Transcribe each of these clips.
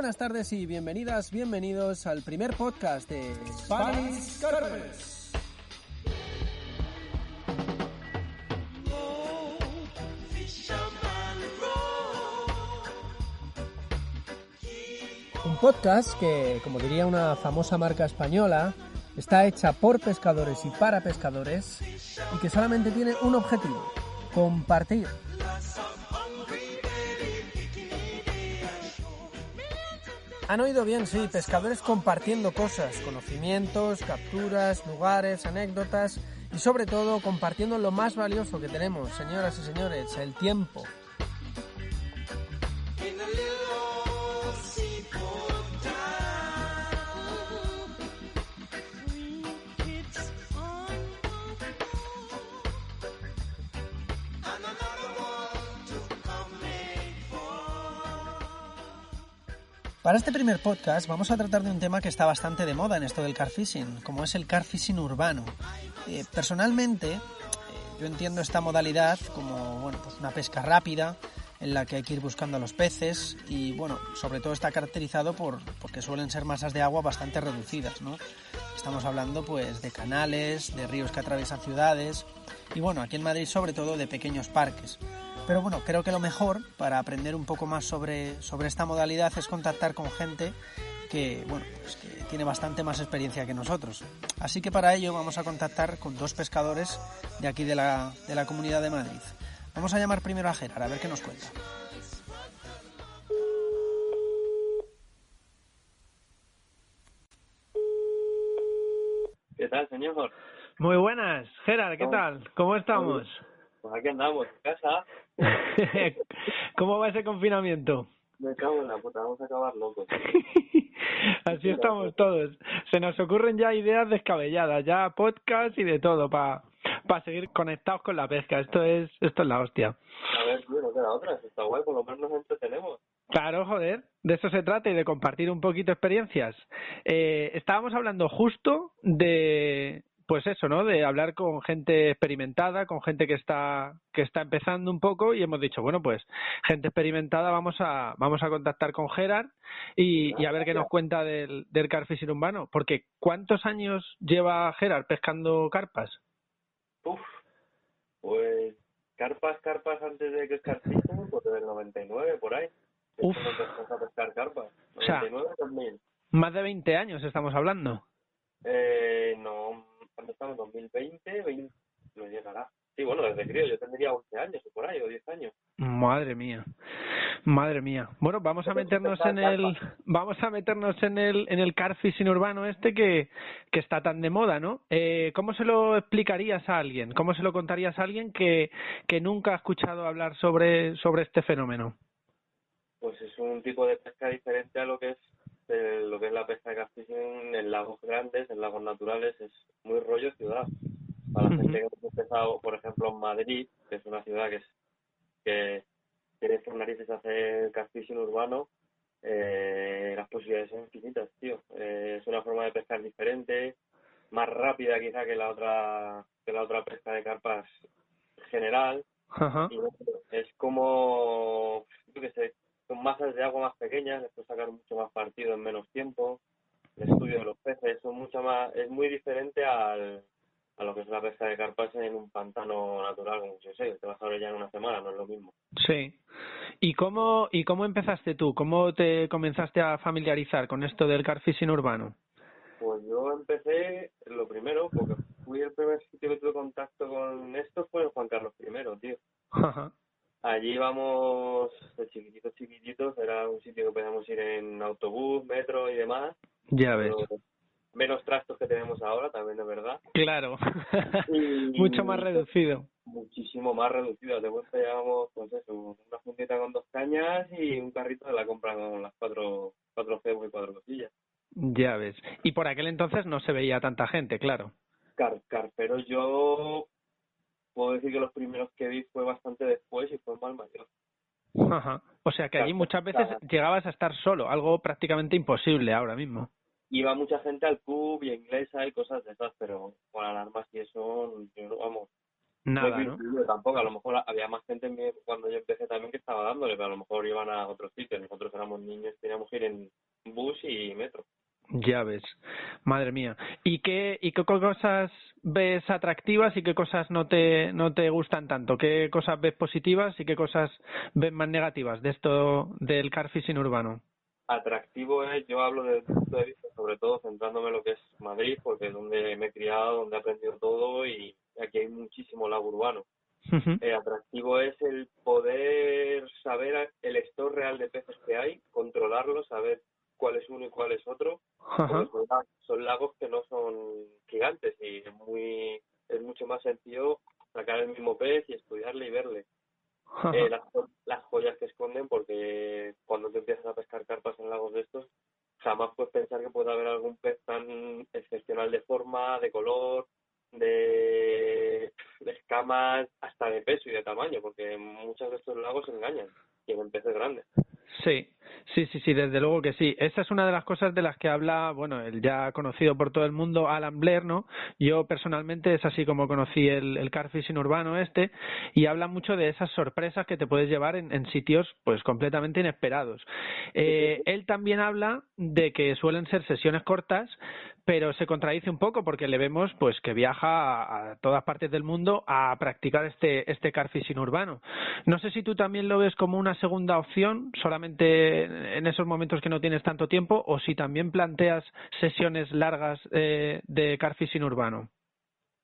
Buenas tardes y bienvenidas, bienvenidos al primer podcast de Spanish Carpes. Un podcast que, como diría una famosa marca española, está hecha por pescadores y para pescadores y que solamente tiene un objetivo, compartir. Han oído bien, sí, pescadores compartiendo cosas, conocimientos, capturas, lugares, anécdotas y sobre todo compartiendo lo más valioso que tenemos, señoras y señores, el tiempo. Para este primer podcast vamos a tratar de un tema que está bastante de moda en esto del car fishing, como es el car fishing urbano. Eh, personalmente, eh, yo entiendo esta modalidad como bueno, pues una pesca rápida en la que hay que ir buscando a los peces y bueno, sobre todo está caracterizado por porque suelen ser masas de agua bastante reducidas, ¿no? Estamos hablando pues de canales, de ríos que atraviesan ciudades y bueno, aquí en Madrid sobre todo de pequeños parques. Pero bueno, creo que lo mejor para aprender un poco más sobre, sobre esta modalidad es contactar con gente que, bueno, pues que tiene bastante más experiencia que nosotros. Así que para ello vamos a contactar con dos pescadores de aquí de la, de la Comunidad de Madrid. Vamos a llamar primero a Gerard a ver qué nos cuenta. ¿Qué tal, señor? Muy buenas, Gerard, ¿qué tal? ¿Cómo estamos? Pues aquí andamos, en casa. ¿Cómo va ese confinamiento? Me cago en la puta, vamos a acabar locos. Así estamos todos. Se nos ocurren ya ideas descabelladas, ya podcast y de todo para para seguir conectados con la pesca. Esto es esto es la hostia. A ver, tío, no queda otra. Está guay, por lo menos nos entretenemos. Claro, joder, de eso se trata y de compartir un poquito experiencias. Eh, estábamos hablando justo de, pues eso, ¿no? De hablar con gente experimentada, con gente que está que está empezando un poco y hemos dicho, bueno, pues gente experimentada, vamos a vamos a contactar con Gerard y, y a ver qué nos cuenta del del carfishing urbano, porque ¿cuántos años lleva Gerard pescando carpas? Uf, pues carpas, carpas antes de que es carfishing, pues desde el 99 por ahí. Uf. A pescar carpas. O sea, 99 2000. Más de 20 años estamos hablando. Eh, no, cuando estamos? 2020, 20, no llegará. Sí, bueno, desde crío yo tendría 11 años o por ahí, o 10 años. Madre mía, madre mía. Bueno, vamos a meternos en el, vamos a meternos en el, en el car fishing urbano este que, que está tan de moda, ¿no? Eh, ¿Cómo se lo explicarías a alguien? ¿Cómo se lo contarías a alguien que, que nunca ha escuchado hablar sobre, sobre este fenómeno? Pues es un tipo de pesca diferente a lo que es eh, lo que es la pesca de fishing en lagos grandes, en lagos naturales, es muy rollo ciudad. Para la gente que ha empezado, por ejemplo, en Madrid, que es una ciudad que es que tiene por narices hacer fishing urbano, eh, las posibilidades son infinitas, tío. Eh, es una forma de pescar diferente, más rápida quizá que la otra que la otra pesca de carpas general. Ajá. Y es como, yo qué sé, son masas de agua más pequeñas, les puedes sacar mucho más partido en menos tiempo. El estudio de los peces son mucho más, es muy diferente al, a lo que es la pesca de carpas en un pantano natural, como yo sé, te vas a ver ya en una semana, no es lo mismo. Sí. ¿Y cómo, ¿Y cómo empezaste tú? ¿Cómo te comenzaste a familiarizar con esto del car fishing urbano? Pues yo empecé, lo primero, porque fui el primer sitio que tuve contacto con esto fue en Juan Carlos I, tío. Ajá. Allí íbamos de chiquititos, chiquititos, era un sitio que podíamos ir en autobús, metro y demás. Ya ves. pero menos trastos que tenemos ahora, también es verdad. Claro. Y- Mucho más reducido. Muchísimo más reducido. De vuelta llevamos, pues eso, una puntita con dos cañas y un carrito de la compra con las cuatro, cuatro cebos y cuatro cosillas. Ya ves. Y por aquel entonces no se veía tanta gente, claro. Car carperos yo puedo decir que los primeros que vi fue bastante después y fue en Malmayor. Ajá. O sea que allí muchas veces llegabas a estar solo, algo prácticamente imposible ahora mismo. Iba mucha gente al pub y a inglesa y cosas de esas, pero con alarmas y eso, yo no, vamos, Nada, ¿no? Tampoco, a lo mejor había más gente cuando yo empecé también que estaba dándole, pero a lo mejor iban a otros sitios. Nosotros éramos niños, teníamos que ir en bus y metro. Ya ves, madre mía. ¿Y qué, ¿Y qué cosas ves atractivas y qué cosas no te, no te gustan tanto? ¿Qué cosas ves positivas y qué cosas ves más negativas de esto del car fishing urbano? Atractivo es, yo hablo desde el punto de vista, sobre todo centrándome en lo que es Madrid, porque es donde me he criado, donde he aprendido todo y aquí hay muchísimo lago urbano. Eh, atractivo es el poder saber el store real de peces que hay, controlarlo, saber cuál es uno y cuál es otro. Son, lagos que no son gigantes y es muy es mucho más sencillo sacar el mismo pez y estudiarle y verle. Eh, las, las joyas que esconden porque cuando te empiezas a pescar carpas en lagos de estos jamás puedes pensar que puede haber algún pez tan excepcional de forma, de color, de, de escamas, hasta de peso y de tamaño, porque muchos de estos lagos engañan, tienen peces grandes. Sí, sí, sí, sí, desde luego que sí. Esa es una de las cosas de las que habla, bueno, el ya conocido por todo el mundo Alan Blair, ¿no? Yo personalmente es así como conocí el, el car fishing urbano este y habla mucho de esas sorpresas que te puedes llevar en, en sitios pues completamente inesperados. Eh, él también habla de que suelen ser sesiones cortas, pero se contradice un poco porque le vemos pues que viaja a, todas partes del mundo a practicar este este car fishing urbano. No sé si tú también lo ves como una segunda opción, solamente en esos momentos que no tienes tanto tiempo, o si también planteas sesiones largas eh, de car fishing urbano.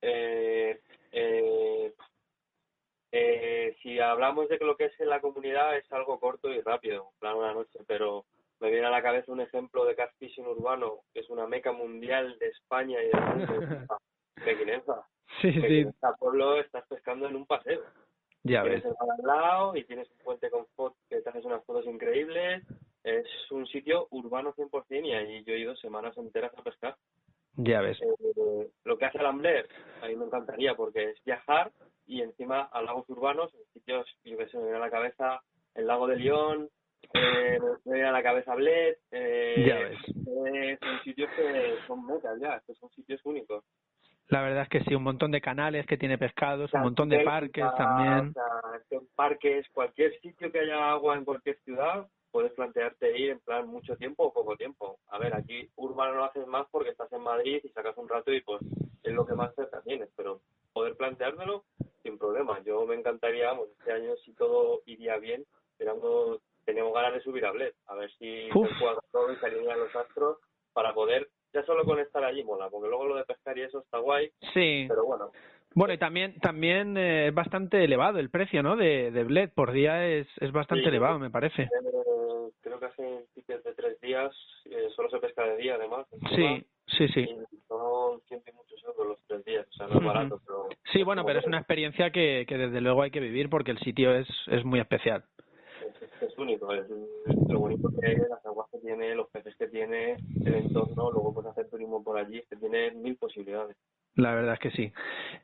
Eh, eh, eh, si hablamos de que lo que es en la comunidad es algo corto y rápido, plan una noche, pero me viene a la cabeza un ejemplo de car fishing urbano, que es una meca mundial de España y de Pequinenza. Sí, sí. Pueblo estás pescando en un paseo. Ya tienes ves. el al lado y tienes un puente con fotos que te haces unas fotos increíbles. Es un sitio urbano 100% y ahí yo he ido semanas enteras a pescar. Ya ves. Eh, lo que hace el Ambler, a mí me encantaría porque es viajar y encima a lagos urbanos, en sitios, yo que sé, me viene a la cabeza el lago de León, eh, me a la cabeza Bled, eh, ya ves. Son sitios que son metas ya, que son sitios únicos. La verdad es que sí, un montón de canales que tiene pescados, un montón de parques también. Parques, cualquier sitio que haya agua en cualquier ciudad, puedes plantearte ir en plan mucho tiempo o poco tiempo. A ver, aquí urbano lo haces más porque estás en Madrid y sacas un rato y pues es lo que más cerca tienes, pero poder planteármelo sin problema. Yo me encantaría, vamos, este año si todo iría bien, esperando tenemos ganas de subir a Bled, a ver si se juega todo y se alinean los astros para poder, ya solo con estar allí mola, porque luego lo de pescar y eso está guay, sí. pero bueno. Bueno, y también también eh, es bastante elevado el precio, ¿no? De, de Bled por día es, es bastante elevado, me parece. Eh, creo que hace tickets de tres días, eh, solo se pesca de día además. Sí, sí, sí. Y son ciento y muchos euros los tres días, o sea, no es barato, pero... Sí, bueno, pero es una experiencia que, que desde luego hay que vivir porque el sitio es, es muy especial es, único, es, lo bonito que es, las aguas que tiene, los peces que tiene, el entorno, luego puedes hacer turismo por allí, que tiene mil posibilidades. La verdad es que sí.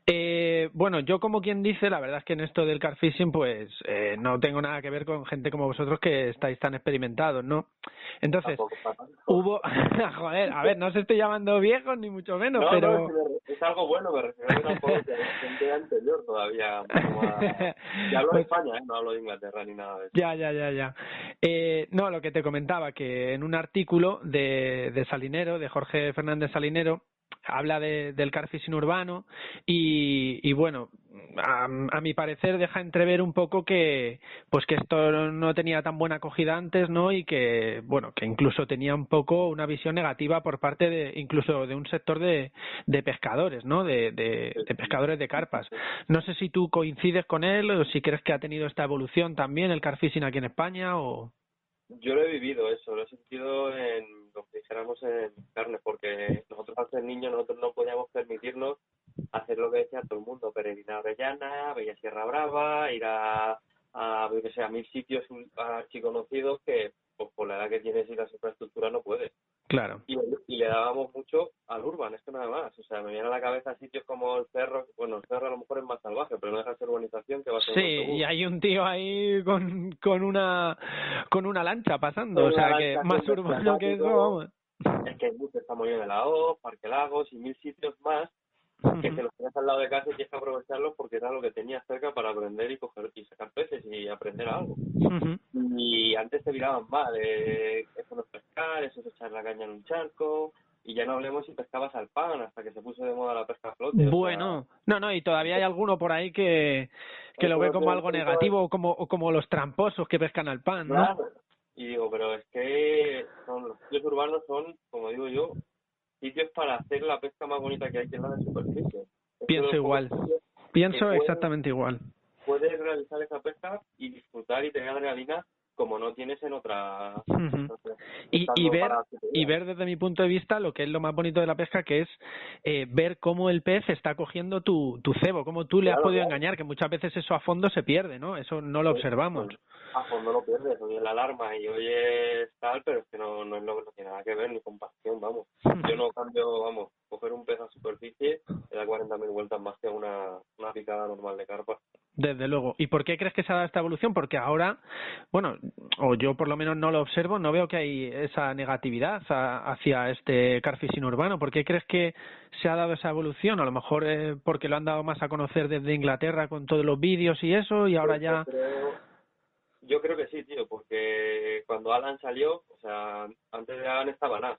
Eh, bueno, yo como quien dice, la verdad es que en esto del car fishing, pues eh, no tengo nada que ver con gente como vosotros que estáis tan experimentados, ¿no? Entonces, hubo, joder, a ver, no os estoy llamando viejos ni mucho menos, pero es algo bueno, me refiero a gente anterior todavía. Ya hablo de pues España, ¿eh? no hablo de Inglaterra ni nada de eso. Ya, ya, ya, ya. Eh, no, lo que te comentaba, que en un artículo de, de Salinero, de Jorge Fernández Salinero, habla de, del car fishing urbano y, y bueno, a, mi parecer deja entrever un poco que pues que esto no tenía tan buena acogida antes, ¿no? Y que bueno, que incluso tenía un poco una visión negativa por parte de incluso de un sector de, de pescadores, ¿no? De, de, pescadores de carpas. No sé si tú coincides con él o si crees que ha tenido esta evolución también el car fishing aquí en España o yo lo he vivido eso, lo he sentido en que dijéramos en carne, porque nosotros al ser niños nosotros no podíamos permitirnos hacer lo que decía todo el mundo, peregrinar a Avellana, Bella Sierra Brava, ir a, a, que sea, a mil sitios archiconocidos que pues por la edad que tienes y las infraestructuras no puedes. Claro. Y, y, le dábamos mucho al urban, esto nada más. O sea, me viene a la cabeza sitios como el cerro, bueno, el cerro a lo mejor es más salvaje, pero no deja de ser urbanización que va a ser Sí, y hay un tío ahí con, con una con una lancha pasando, o sea, que más urbano que eso, vamos. Es que el bus está muy bien de la O, Parque Lagos y mil sitios más que te los tienes al lado de casa y tienes que aprovecharlos porque era lo que tenías cerca para aprender y coger y sacar peces y aprender algo. Y antes te miraban mal, eh, eso no es pescar, eso es echar la caña en un charco, y ya no hablemos si pescabas al pan hasta que se puso de moda la pesca a flote. Bueno, no, no, y todavía hay alguno por ahí que, que lo ve como algo negativo, como, como los tramposos que pescan al pan, ¿no? Y digo, pero es que son, los urbanos son, como digo yo, sitios para hacer la pesca más bonita que hay que en la superficie. Pienso igual. Pienso exactamente igual. Puedes realizar esa pesca y disfrutar y tener adrenalina como no tienes en otra y, y ver y ver desde mi punto de vista lo que es lo más bonito de la pesca que es eh, ver cómo el pez está cogiendo tu, tu cebo cómo tú le has podido engañar que muchas veces eso a fondo se pierde no eso no lo observamos. a fondo lo pierdes oye la alarma y oyes tal pero es que no, no es lo que no tiene nada que ver ni con pasión vamos. Yo no cambio vamos coger un pez a superficie le da 40.000 vueltas más que una, una picada normal de carpa desde luego. ¿Y por qué crees que se ha dado esta evolución? Porque ahora, bueno, o yo por lo menos no lo observo, no veo que hay esa negatividad hacia este carfishing urbano. ¿Por qué crees que se ha dado esa evolución? A lo mejor eh, porque lo han dado más a conocer desde Inglaterra con todos los vídeos y eso, y ahora ya... Yo creo, que sí, tío, porque cuando Alan salió, o sea, antes de Alan estaba Nas,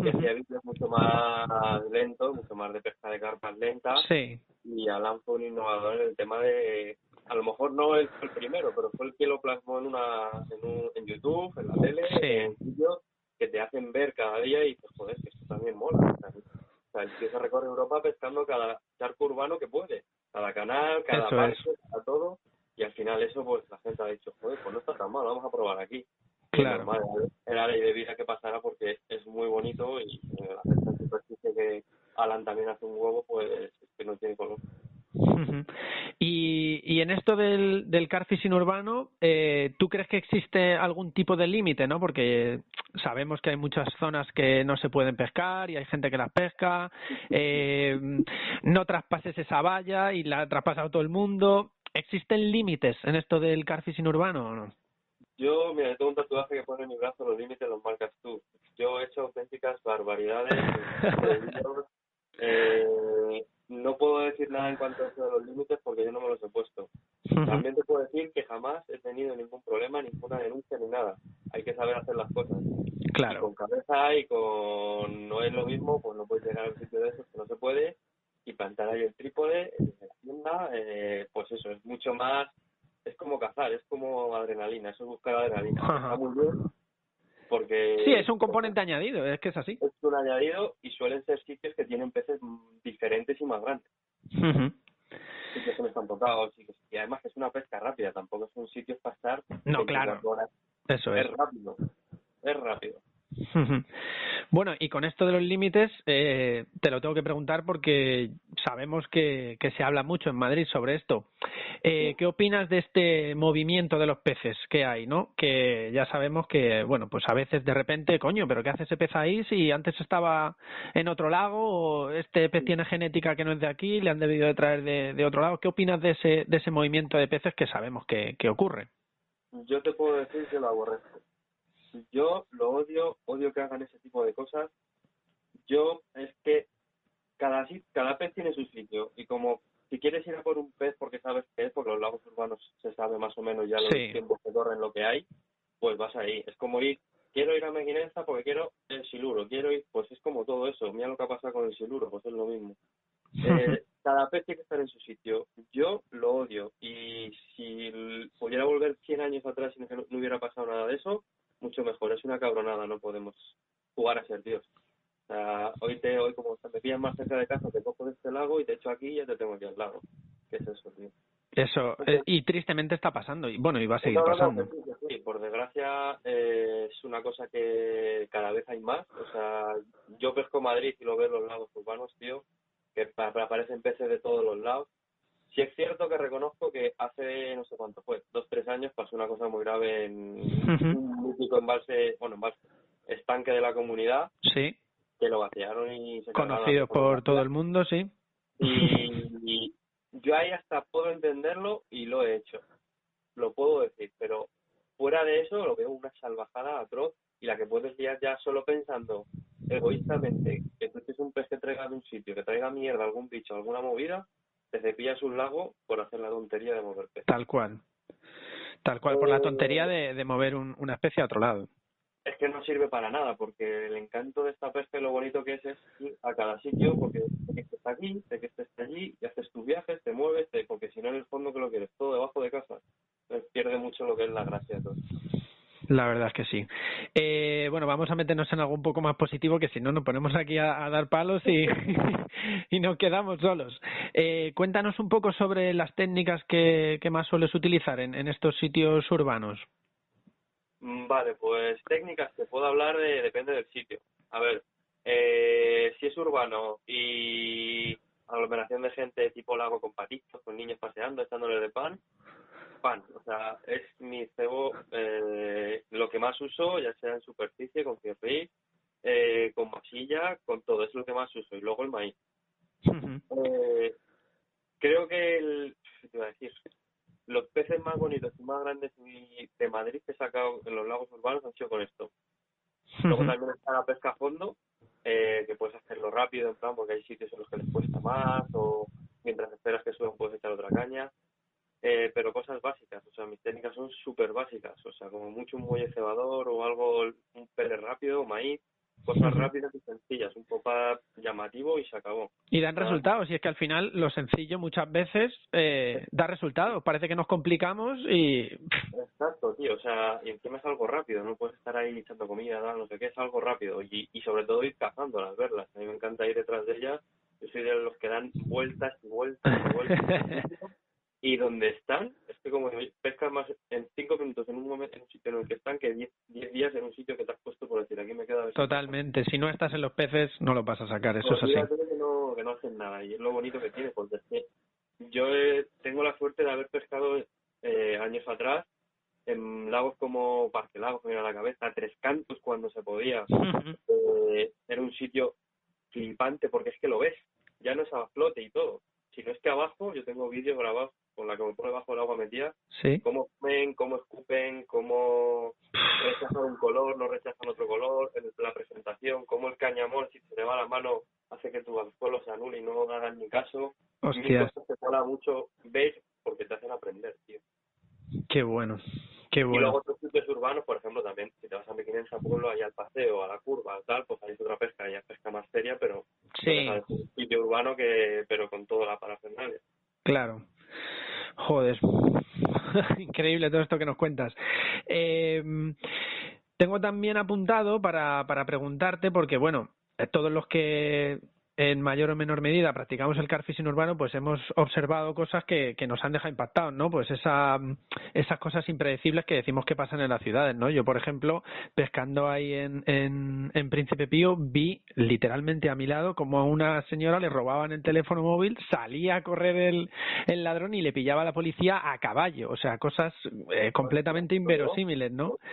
que hacía vídeos mucho más lentos, mucho más de pesca de carpas lentas. Sí y Alan fue un innovador en el tema de, a lo mejor no él fue el primero, pero fue el que lo plasmó en una en, un, en YouTube, en la tele, en vídeos que te hacen ver cada día y pues joder, que esto también mola. O sea, el tío se recorre Europa pescando cada charco urbano que puede, cada canal, cada barco, cada todo, y al final eso pues la gente ha dicho, joder, pues no está tan mal, vamos a probar aquí. Claro. era ley de vida que pasara porque es muy bonito y eh, la gente en superficie que Alan también hace un huevo, pues que no tiene color. Y, y en esto del, del car fishing urbano, eh, ¿tú crees que existe algún tipo de límite, no? Porque sabemos que hay muchas zonas que no se pueden pescar y hay gente que las pesca. Eh, no traspases esa valla y la ha traspasado todo el mundo. ¿Existen límites en esto del car fishing urbano o no? Yo, mira, tengo un tatuaje que pone en mi brazo, los límites los marcas tú. Yo he hecho auténticas barbaridades. eh, no puedo decir nada en cuanto a eso de los límites porque yo no me los he puesto. También te puedo decir que jamás he tenido ningún problema, ninguna denuncia ni nada. Hay que saber hacer las cosas. Claro. con cabeza y con no es lo mismo, pues no puedes llegar a un sitio de esos que no se puede y plantar ahí el trípode en la tienda, eh, pues eso, es mucho más, es como cazar, es como adrenalina, eso es buscar adrenalina. Está muy bien, porque... Sí, es un componente añadido, es que es así. Es un añadido y suelen ser sitios que tienen peces diferentes y más grandes. Sitios que no están tocados y, además es una pesca rápida, tampoco es un sitio para estar... No, claro. Eso es. Es rápido, es rápido. Bueno, y con esto de los límites, eh, te lo tengo que preguntar porque sabemos que, que, se habla mucho en Madrid sobre esto. Eh, ¿Qué opinas de este movimiento de los peces que hay, no? Que ya sabemos que, bueno, pues a veces de repente, coño, pero ¿qué hace ese pez ahí si antes estaba en otro lago o este pez tiene genética que no es de aquí, le han debido de traer de, de otro lado? ¿Qué opinas de ese, de ese movimiento de peces que sabemos que, que ocurre? Yo te puedo decir que lo aborrezco yo lo odio, odio que hagan ese tipo de cosas. Yo es que cada, cada pez tiene su sitio y como si quieres ir a por un pez porque sabes que es, porque los lagos urbanos se sabe más o menos ya los tiempos que corren lo que hay, pues vas ahí. Es como ir, quiero ir a Meguinenza porque quiero el siluro, quiero ir, pues es como todo eso. Mira lo que ha pasado con el siluro, pues es lo mismo. Eh, cada pez tiene que estar en su sitio. Yo lo odio y si pudiera volver 100 años atrás y no hubiera pasado nada de eso, mucho mejor. Es una cabronada, no podemos jugar a ser Dios. O sea, hoy, te, hoy como me pillas más cerca de casa, te cojo de este lago y te echo aquí y ya te tengo aquí al lado. ¿Qué es eso, tío? Eso, eh, y tristemente está pasando, y bueno, y va a seguir pasando. Sí, por desgracia eh, es una cosa que cada vez hay más. O sea, yo pesco Madrid y lo veo en los lagos urbanos, tío, que aparecen peces de todos los lados Sí es cierto que reconozco que hace, no sé cuánto fue, dos, tres años pasó una cosa muy grave en un mítico embalse, bueno, embalse, estanque de la comunidad. Sí. Que lo vaciaron y se Conocido por todo el mundo, sí. Y, yo ahí hasta puedo entenderlo y lo he hecho. Lo puedo decir, pero fuera de eso lo veo una salvajada atroz y la que puedes liar ya solo pensando egoístamente que tú tienes un pez que traiga de un sitio, que traiga mierda, algún bicho, alguna movida, te cepillas un lago por hacer la tontería de mover peces. Tal cual. Tal cual, por la Eh, tontería de, de mover un- una especie a otro lado. Es que no sirve para nada, porque el encanto de esta pesca lo bonito que es es ir a cada sitio, porque sé que este está aquí, sé que este está allí, y haces tus viajes, te mueves, te- porque si no en el fondo que lo quieres todo debajo de casa, Entonces pierde mucho lo que es la gracia de todo. La verdad es que sí. Eh, bueno, vamos a meternos en algo un poco más positivo, que si no nos ponemos aquí a, a dar palos y, y nos quedamos solos. Eh, cuéntanos un poco sobre las técnicas que, que más sueles utilizar en, en estos sitios urbanos. Mm, Vale, pues técnicas que puedo hablar de, depende del sitio. A ver, eh, si es urbano y aglomeración de gente tipo lago con patitos, con niños paseando, echándole de pan, pan. O sea, es mi cebo eh, lo que más uso, ya sea en superficie, con cierre, eh, con masilla, con todo, es lo que más uso. Y luego el maíz. Eh, creo que el, ¿qué te iba a decir? Los peces más bonitos y más grandes de Madrid que he sacado en los lagos urbanos han sido con esto. Luego también está la pesca a fondo, eh, que puedes hacerlo rápido, en plan, porque hay sitios en los que les cuesta más, o mientras esperas que suban puedes echar otra caña. Eh, pero cosas básicas, o sea, mis técnicas son súper básicas, o sea, como mucho un muelle cebador o algo, un pele rápido, maíz, cosas rápidas y sencillas, un pop-up llamativo y se acabó. Y dan Ah. resultados, y es que al final lo sencillo muchas veces eh, da resultados. Parece que nos complicamos y Exacto, tío, o sea, y encima es algo rápido, no puedes estar ahí echando comida, tal, no sé qué, es algo rápido y, y sobre todo ir cazándolas, verlas. A mí me encanta ir detrás de ellas, yo soy de los que dan vueltas y vueltas y vueltas. y donde están, es que como pescas más en cinco minutos en un momento en un sitio en el que están que diez, diez días en un sitio que te has puesto por decir, aquí me queda totalmente, si no estás en los peces no lo vas a sacar, eso es así. Olvídate de que no, que no hacen nada y es lo bonito que tiene porque es que yo eh, tengo la suerte de haber pescado eh, años atrás en lagos como Parque Lagos, me a la cabeza, Tres Cantos cuando se podía. Eh, era un sitio flipante porque es que lo ves, ya no es a flote y todo. Si no es que abajo, yo tengo vídeos grabados con la que me pone bajo el agua metida, Sí. cómo comen, cómo escupen, cómo rechazan un color, no rechazan otro color, en la presentación, cómo el cañamón, si se le va la mano, hace que tu anzuelo se anule y no hagan ni caso. Mil Hostias, cosas que mola mucho ver porque te hacen aprender, tío. qué bueno, qué Y luego otros sitios urbanos, por ejemplo, también, si te vas a Mequinensa Pueblo, allá al paseo, a la curva, tal, pues ahí es otra pesca, ya es pesca más seria, pero Sí, no un sitio urbano que pero con toda la parafernalia. claro. Joder, increíble todo esto que nos cuentas. Eh, tengo también apuntado para, para preguntarte, porque bueno, todos los que en mayor o menor medida practicamos el carfishing urbano, pues hemos observado cosas que, que nos han dejado impactados, ¿no? Pues esa, esas cosas impredecibles que decimos que pasan en las ciudades, ¿no? Yo, por ejemplo, pescando ahí en, en, en Príncipe Pío, vi literalmente a mi lado como a una señora le robaban el teléfono móvil, salía a correr el, el ladrón y le pillaba a la policía a caballo. O sea, cosas eh, completamente inverosímiles, ¿no?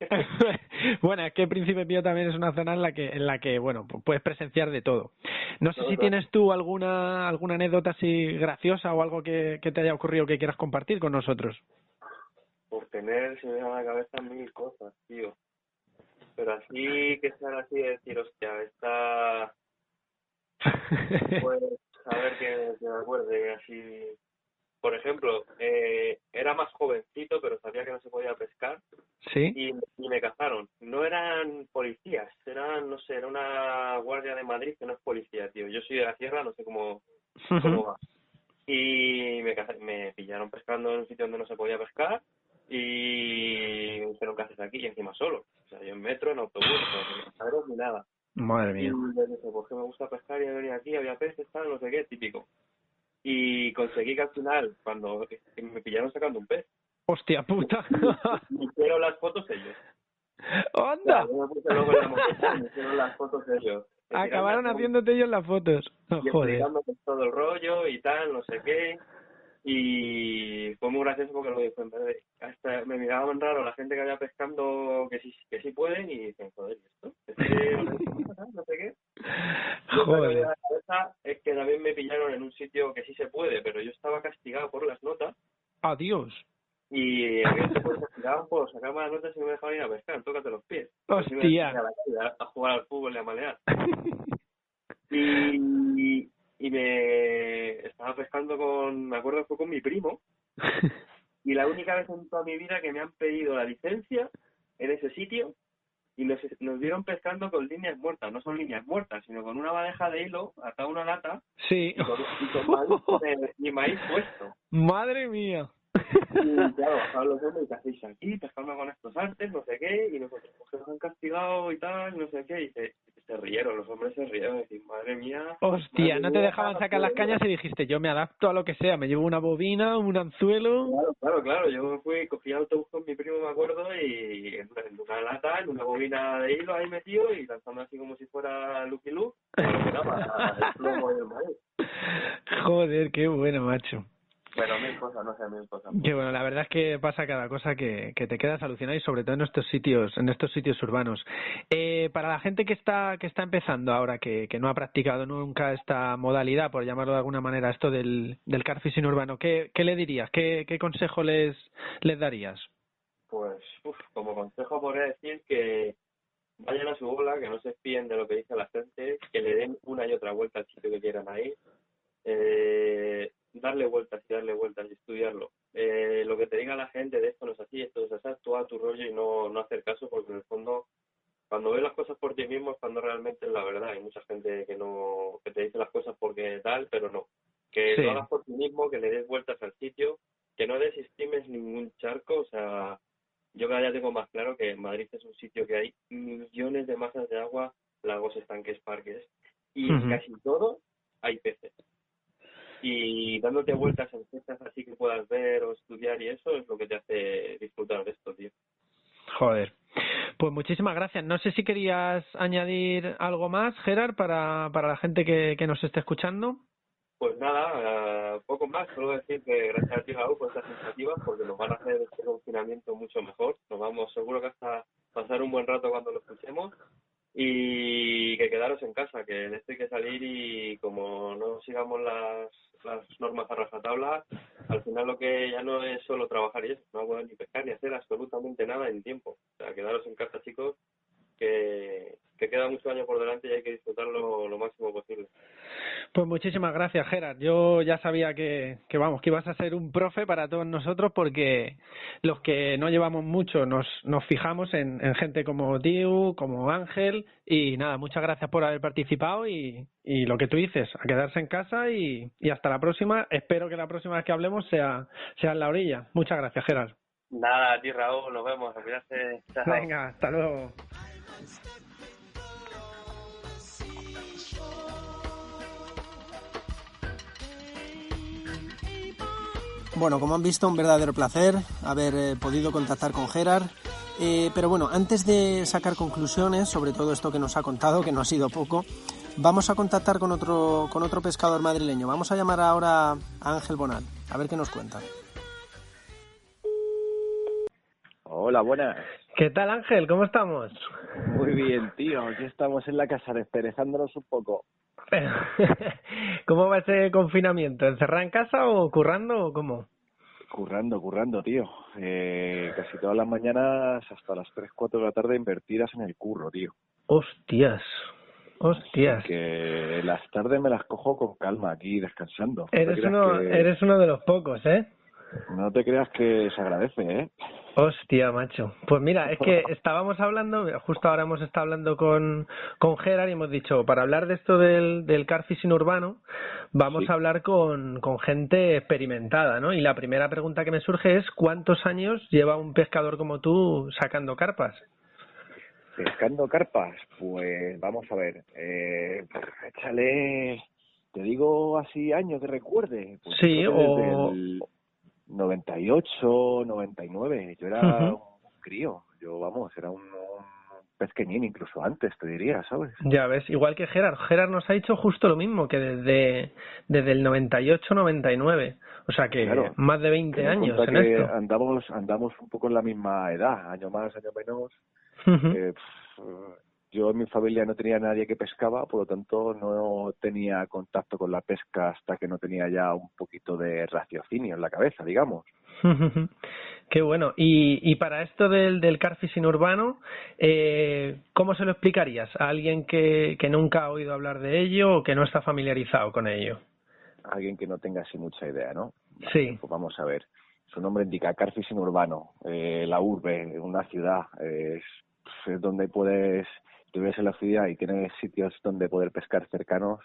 Bueno, es que Príncipe Pío también es una zona en la que, en la que bueno, pu- puedes presenciar de todo. No sé si tienes tú alguna, alguna anécdota así graciosa o algo que, que te haya ocurrido que quieras compartir con nosotros. Por tener, se me viene a la cabeza mil cosas, tío. Pero así, que sean así de decir, hostia, esta... Pues, a ver que, que me acuerde, así... Por ejemplo, eh, era más jovencito, pero sabía que no se podía pescar sí, y, y me cazaron. No eran policías, eran, no sé, era una guardia de Madrid que no es policía, tío. Yo soy de la sierra, no sé cómo, cómo va. Y me, me pillaron pescando en un sitio donde no se podía pescar y me dijeron, ¿qué haces aquí? Y encima solo. O sea, yo en metro, en autobús, no ni nada. Madre Y mía. les dije, pues que me gusta pescar y venido aquí, había peces, tal, no sé qué, típico. Y conseguí que al final, cuando me pillaron sacando un pez, Hostia puta. hicieron las fotos ellos. ¡Onda! Hicieron las fotos ellos. Acabaron haciéndote ellos las fotos. No, y joder. todo el rollo y tal, no sé qué. Y fue muy gracioso porque lo dijo en vez de, hasta me miraban raro la gente que había pescando que sí, que sí pueden y dicen, joder, ¿y esto? Es que no sé qué. Joder. a la cabeza es que también me pillaron en un sitio que sí se puede, pero yo estaba castigado por las notas Adiós. y había se tiraban por sacar malas notas y no me dejaban ir a pescar, tócate los pies. Me Hostia. decía la a jugar al fútbol y a malear. Y, y me estaba pescando con, me acuerdo que fue con mi primo, y la única vez en toda mi vida que me han pedido la licencia en ese sitio y nos, nos vieron pescando con líneas muertas, no son líneas muertas, sino con una bandeja de hilo atada a una lata Sí. y con, y con maíz, y maíz puesto. Madre mía. Y claro, bajaban los hombres y ¿qué hacéis aquí? Pescando con estos artes, no sé qué, y nosotros pues, nos han castigado y tal, no sé qué, y se, se rieron, los hombres se rieron, y decían, madre mía. Hostia, madre no te mía, dejaban sacar las madre mía". cañas y dijiste, yo me adapto a lo que sea, me llevo una bobina, un anzuelo. Claro, claro, claro. Yo me fui, cogí autobús con mi primo, me acuerdo, y en una, lata, en una bobina de hilo ahí metido y lanzando así como si fuera Lucky Luke, para el plomo y el maíz. Joder, qué bueno, macho. Pero mil cosas, no sé, mil cosas. Que bueno, la verdad es que pasa cada cosa que, que te quedas alucinado y sobre todo en estos sitios, en estos sitios urbanos. Eh, para la gente que está que está empezando ahora, que, que no ha practicado nunca esta modalidad, por llamarlo de alguna manera, esto del, del car fishing urbano, ¿qué, qué le dirías? ¿Qué, qué consejo les, les darías? Pues, uf, como consejo podría decir que vayan a su bola, que no se espíen de lo que dice la gente, que le den una y otra vuelta al sitio que quieran ir, eh, darle vueltas y darle vueltas y estudiarlo. Eh, lo que te diga la gente de esto no es así, esto es así, tú a tu rollo y no, no hacer caso porque en el fondo cuando ves las cosas por ti mismo es cuando realmente es la verdad. Hay mucha gente que no que te dice las cosas porque tal, pero no. Que Sí. lo hagas por ti mismo, que le des vueltas al sitio, que no desestimes ningún charco, o sea, yo cada día tengo más claro que Madrid es un sitio que hay millones de masas de agua, lagos, estanques, parques, y casi todo hay peces. Y dándote vueltas en cestas así que puedas ver o estudiar y eso es lo que te hace disfrutar de esto, tío. Joder. Pues muchísimas gracias. No sé si querías añadir algo más, Gerard, para, para la gente que, que nos esté escuchando. Pues nada, eh, poco más, solo decir que gracias a ti, Raúl, por estas iniciativas, porque nos van a hacer este confinamiento mucho mejor. Nos vamos seguro que hasta pasar un buen rato cuando lo escuchemos y que quedaros en casa, que en esto hay que salir y como no sigamos las, las normas a rajatabla, al final lo que ya no es solo trabajar y eso, no poder ni pescar ni hacer absolutamente nada en tiempo. O sea, quedaros en casa, chicos, que, que queda mucho año por delante y hay que disfrutarlo lo máximo posible. Pues muchísimas gracias, Gerard. Yo ya sabía que, que vamos, que ibas a ser un profe para todos nosotros porque los que no llevamos mucho nos, nos fijamos en, en gente como Tiu, como Ángel y nada, muchas gracias por haber participado y, y lo que tú dices, a quedarse en casa y, y hasta la próxima. Espero que la próxima vez que hablemos sea, sea en la orilla. Muchas gracias, Gerard. Nada, a ti Raúl, nos vemos. Chao. Venga, hasta luego. Bueno, como han visto, un verdadero placer haber eh, podido contactar con Gerard. Eh, pero bueno, antes de sacar conclusiones sobre todo esto que nos ha contado, que no ha sido poco, vamos a contactar con otro, con otro pescador madrileño. Vamos a llamar ahora a Ángel Bonal, a ver qué nos cuenta. Hola, buenas. ¿Qué tal, Ángel? ¿Cómo estamos? Muy bien, tío. Aquí estamos en la casa desperezándonos un poco. ¿Cómo va ese confinamiento? ¿Encerrado en casa o currando o cómo? Currando, currando, tío. Eh, casi todas las mañanas hasta las 3, 4 de la tarde invertidas en el curro, tío. Hostias, hostias. Que las tardes me las cojo con calma aquí descansando. Eres uno, que- eres uno de los pocos, ¿eh? No te creas que se agradece, ¿eh? Hostia, macho. Pues mira, es que estábamos hablando, justo ahora hemos estado hablando con, con Gerard y hemos dicho, para hablar de esto del, del car fishing urbano, vamos Sí. a hablar con, con gente experimentada, ¿no? Y la primera pregunta que me surge es, ¿cuántos años lleva un pescador como tú sacando carpas? Pescando carpas, pues vamos a ver. Eh, échale, te digo así años que recuerde. Pues Sí, o- el 98, 99. Yo era un crío. Yo, vamos, era un, un pesqueñín incluso antes, te diría, ¿sabes? Ya ves, igual que Gerard. Gerard nos ha dicho justo lo mismo, que desde, desde el 98-99. O sea que Claro. más de 20 Ten en años en que esto. andamos, andamos un poco en la misma edad, año más, año menos. Eh, pf, yo en mi familia no tenía nadie que pescaba, por lo tanto no tenía contacto con la pesca hasta que no tenía ya un poquito de raciocinio en la cabeza, digamos. Qué bueno. Y, y para esto del, del car fishing urbano, eh, ¿cómo se lo explicarías a alguien que, que nunca ha oído hablar de ello o que no está familiarizado con ello? Alguien que no tenga así mucha idea, ¿no? Sí. Pues vamos a ver. Su nombre indica car fishing urbano, eh, la urbe, una ciudad, es donde puedes, en la ciudad y tienes sitios donde poder pescar cercanos,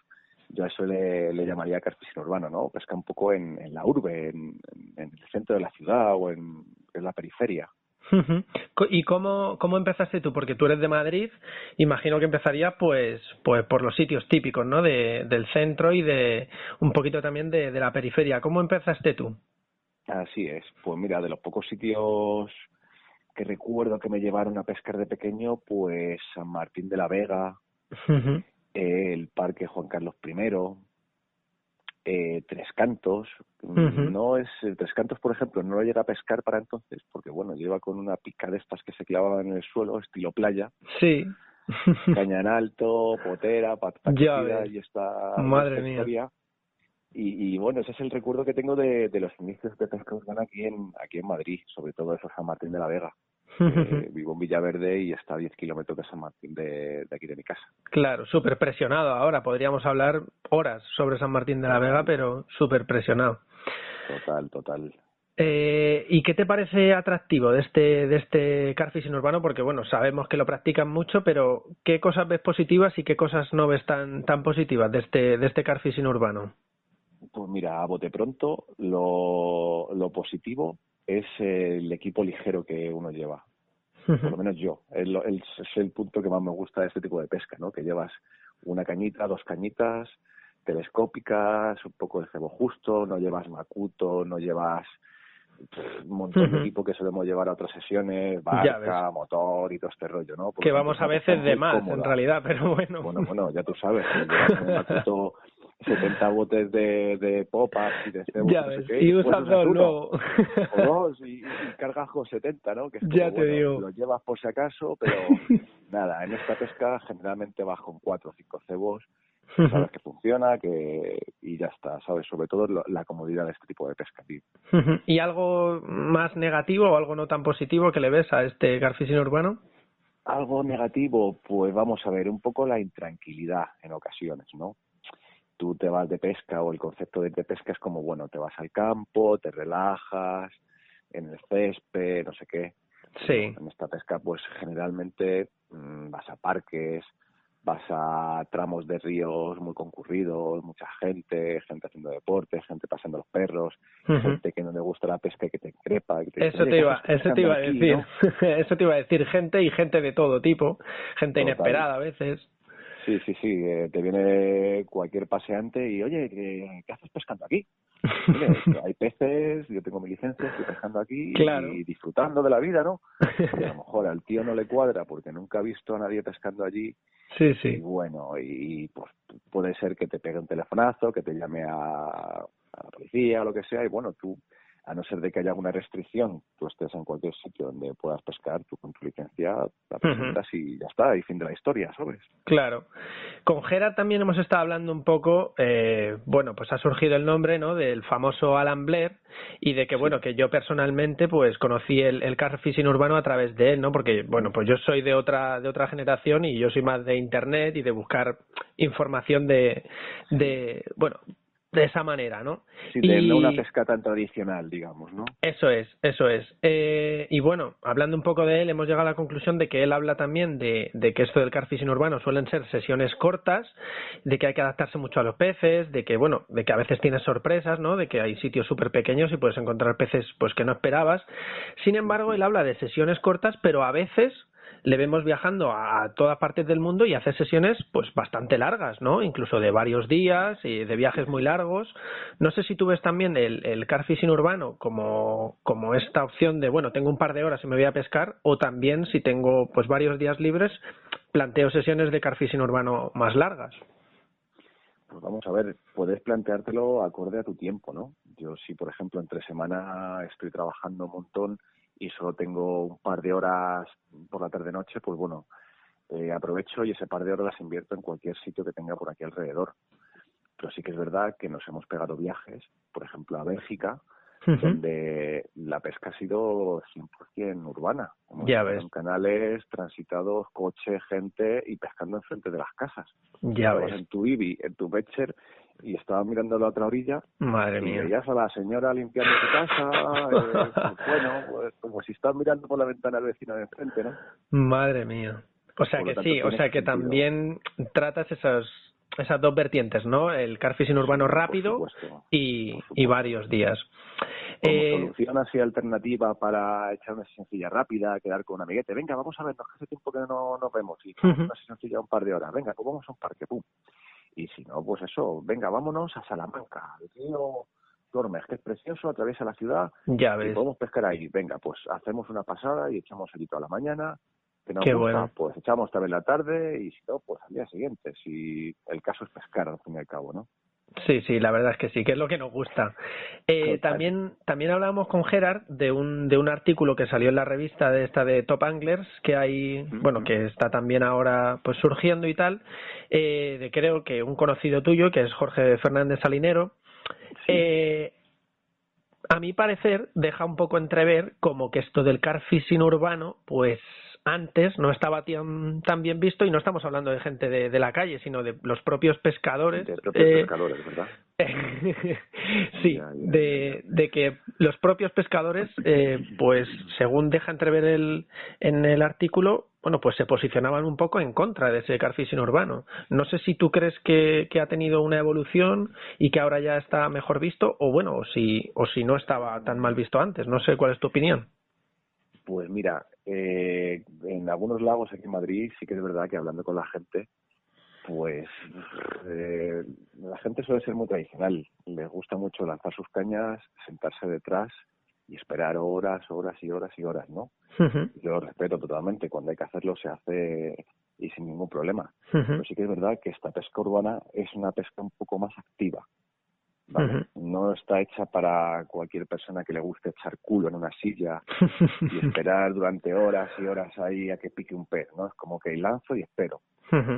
yo a eso le, le llamaría carfishing urbano, ¿no? Pesca un poco en, en la urbe, en, en, el centro de la ciudad o en, en la periferia. ¿Y cómo, cómo empezaste tú? Porque tú eres de Madrid, imagino que empezaría pues, pues por los sitios típicos, ¿no? De, del centro y de un poquito también de, de la periferia. ¿Cómo empezaste tú? Así es. Pues mira, de los pocos sitios que recuerdo que me llevaron a pescar de pequeño, pues San Martín de la Vega, el Parque Juan Carlos I, eh, Tres Cantos. No es Tres Cantos, por ejemplo, no lo llega a pescar para entonces, porque bueno, lleva con una pica de estas que se clavaban en el suelo, estilo playa, Sí. caña en alto, potera, pat Ya patida ves. y esta, Madre esta mía. historia. Y, y bueno, ese es el recuerdo que tengo de, de los inicios de pesca urbana aquí en aquí en Madrid, sobre todo eso San Martín de la Vega. Eh, vivo en Villaverde y está a 10 kilómetros de San Martín de, de aquí de mi casa. Claro, súper presionado ahora. Podríamos hablar horas sobre San Martín de la Vega, pero súper presionado. Total, total. Eh, ¿Y qué te parece atractivo de este, de este urbano? Porque bueno, sabemos que lo practican mucho, pero ¿qué cosas ves positivas y qué cosas no ves tan, tan positivas de este, de este urbano? Pues mira, a bote pronto, lo, lo positivo es el equipo ligero que uno lleva. Por lo menos yo. Es, lo- es- el punto que más me gusta de este tipo de pesca, ¿no? Que llevas una cañita, dos cañitas, telescópicas, un poco de cebo justo, no llevas macuto, no llevas pff, un montón de equipo que solemos llevar a otras sesiones, barca, motor y todo este rollo, ¿no? Por que vamos a veces de más, en realidad, pero bueno. Bueno, bueno, ya tú sabes, llevas un macuto 70 botes de, de popas y de cebo, ya no ves, qué, y usas dos luego. o dos y, y cargas con 70, ¿no? Que es como, Ya te bueno, digo. Lo llevas por si acaso, pero nada, en esta pesca generalmente vas con cuatro o cinco cebos, sabes que funciona, que y ya está, ¿sabes? Sobre todo lo- la comodidad de este tipo de pesca, tío. ¿Y algo más negativo o algo no tan positivo que le ves a este car fishing urbano? Algo negativo, pues vamos a ver, un poco la intranquilidad en ocasiones, ¿no? Tú te vas de pesca o el concepto de ir de pesca es como, bueno, te vas al campo, te relajas, en el césped, no sé qué. Sí. En esta pesca, pues generalmente mm, vas a parques, vas a tramos de ríos muy concurridos, mucha gente, gente haciendo deporte, gente pasando los perros, gente que no le gusta la pesca y que te increpa. que te Eso "Oye, te ¿qué iba, eso te iba a aquí, decir, no?". eso te iba a decir, gente y gente de todo tipo, gente Total. inesperada a veces. Sí, sí, sí, eh, te viene cualquier paseante y, oye, ¿qué, qué haces pescando aquí? Mire, hay peces, yo tengo mi licencia, estoy pescando aquí Claro. y disfrutando de la vida, ¿no? Y a lo mejor al tío no le cuadra porque nunca ha visto a nadie pescando allí sí, y sí. bueno, y pues puede ser que te pegue un telefonazo, que te llame a, a la policía o lo que sea y bueno, tú, a no ser de que haya alguna restricción, tú estés en cualquier sitio donde puedas pescar, tú con tu licencia la presentas y ya está, y fin de la historia, ¿sabes? Claro. Con Gera también hemos estado hablando un poco, eh, bueno, pues ha surgido el nombre, ¿no? Del famoso Alan Blair y de que, bueno, que yo personalmente, pues conocí el, el car fishing urbano a través de él, ¿no? Porque, bueno, pues yo soy de otra de otra generación y yo soy más de internet y de buscar información de, de bueno, de esa manera, ¿no? Sí, de Y- una pesca tan tradicional, digamos, ¿no? Eso es, eso es. Eh, y bueno, hablando un poco de él, hemos llegado a la conclusión de que él habla también de, de que esto del car fishing urbano suelen ser sesiones cortas, de que hay que adaptarse mucho a los peces, de que bueno, de que a veces tienes sorpresas, ¿no? De que hay sitios súper pequeños y puedes encontrar peces pues que no esperabas. Sin embargo, él habla de sesiones cortas, pero a veces le vemos viajando a todas partes del mundo y hace sesiones pues bastante largas, ¿no? Incluso de varios días y de viajes muy largos. No sé si tú ves también el, el car urbano como, como esta opción de, bueno, tengo un par de horas y me voy a pescar, o también si tengo pues varios días libres, planteo sesiones de car fishing urbano más largas. Pues vamos a ver, puedes planteártelo acorde a tu tiempo, ¿no? Yo si, por ejemplo, entre semana estoy trabajando un montón y solo tengo un par de horas por la tarde-noche, pues bueno, eh, aprovecho y ese par de horas las invierto en cualquier sitio que tenga por aquí alrededor. Pero sí que es verdad que nos hemos pegado viajes, por ejemplo, a Bélgica, donde la pesca ha sido 100% urbana. Como ya ves. En canales transitados, coche, gente y pescando enfrente de las casas. Ya ves. En tu Ibi, en tu Betcher, y estaba mirando a la otra orilla. Madre y mía. veías a la señora limpiando tu casa. eh, pues bueno, pues como si estás mirando por la ventana del vecino de enfrente, ¿no? Madre mía. O sea Por que sí, o sea que sentido. también tratas esas esas dos vertientes, ¿no? El car fishing urbano rápido supuesto. y, y varios días. Como Eh, solución así alternativa para echar una sencilla rápida, quedar con un amiguete. Venga, vamos a vernos, que hace tiempo que no nos vemos. Y Ujú. una sencilla un par de horas. Venga, pues vamos a un parque, pum. Y si no, pues eso, venga, vámonos a Salamanca. El río Tormes, que es precioso, atraviesa la ciudad ya y ves. podemos pescar ahí. Venga, pues hacemos una pasada y echamos el hito a la mañana. Que nos Qué gusta, bueno. pues echamos vez la tarde y si no, pues al día siguiente. Si el caso es pescar, al fin y al cabo, ¿no? Sí, sí, la verdad es que sí, que es lo que nos gusta. Eh, también también hablábamos con Gerard de un de un artículo que salió en la revista de esta de Top Anglers que hay, bueno, que está también ahora pues surgiendo y tal, eh, de creo que un conocido tuyo que es Jorge Fernández Salinero. Sí. Eh, a mi parecer deja un poco entrever como que esto del car fishing urbano, pues antes no estaba tan, tan bien visto y no estamos hablando de gente de, de la calle, sino de los propios pescadores. de propios eh, pescadores, ¿verdad? sí, Ya, ya, de, de que los propios pescadores, eh, pues según deja entrever el, en el artículo, bueno, pues se posicionaban un poco en contra de ese car fishing urbano. No sé si tú crees que, que ha tenido una evolución y que ahora ya está mejor visto, o bueno, o si, o si no estaba tan mal visto antes. No sé cuál es tu opinión. Pues mira, eh, en algunos lagos aquí en Madrid sí que es verdad que hablando con la gente, pues eh, la gente suele ser muy tradicional. Les gusta mucho lanzar sus cañas, sentarse detrás y esperar horas, horas y horas y horas, ¿no? Yo lo respeto totalmente. Cuando hay que hacerlo se hace y sin ningún problema. Pero sí que es verdad que esta pesca urbana es una pesca un poco más activa. ¿Vale? No está hecha para cualquier persona que le guste echar culo en una silla y esperar durante horas y horas ahí a que pique un pez, ¿no? Es como que lanzo y espero.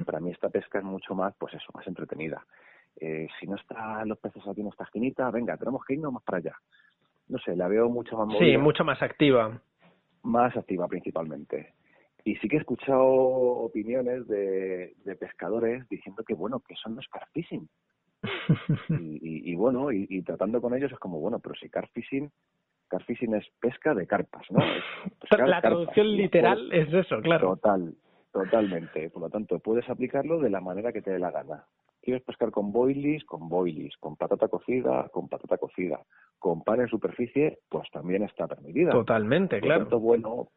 Para mí esta pesca es mucho más, pues eso, más entretenida. Eh, si no están los peces aquí en esta esquinita, venga, tenemos que irnos más para allá. No sé, la veo mucho más movida, Sí, mucho más activa. más activa principalmente. Y sí que he escuchado opiniones de, de pescadores diciendo que, bueno, que son los car fishing. Y, y, y bueno, y, y tratando con ellos es como, bueno, pero si car fishing, car fishing es pesca de carpas, ¿no? Pescar La traducción literal es eso, claro. Total, totalmente. Por lo tanto, puedes aplicarlo de la manera que te dé la gana. ¿Quieres pescar con boilies? Con boilies. Con patata cocida, con patata cocida. Con pan en superficie, pues también está permitida. Totalmente, Por claro. tanto, bueno,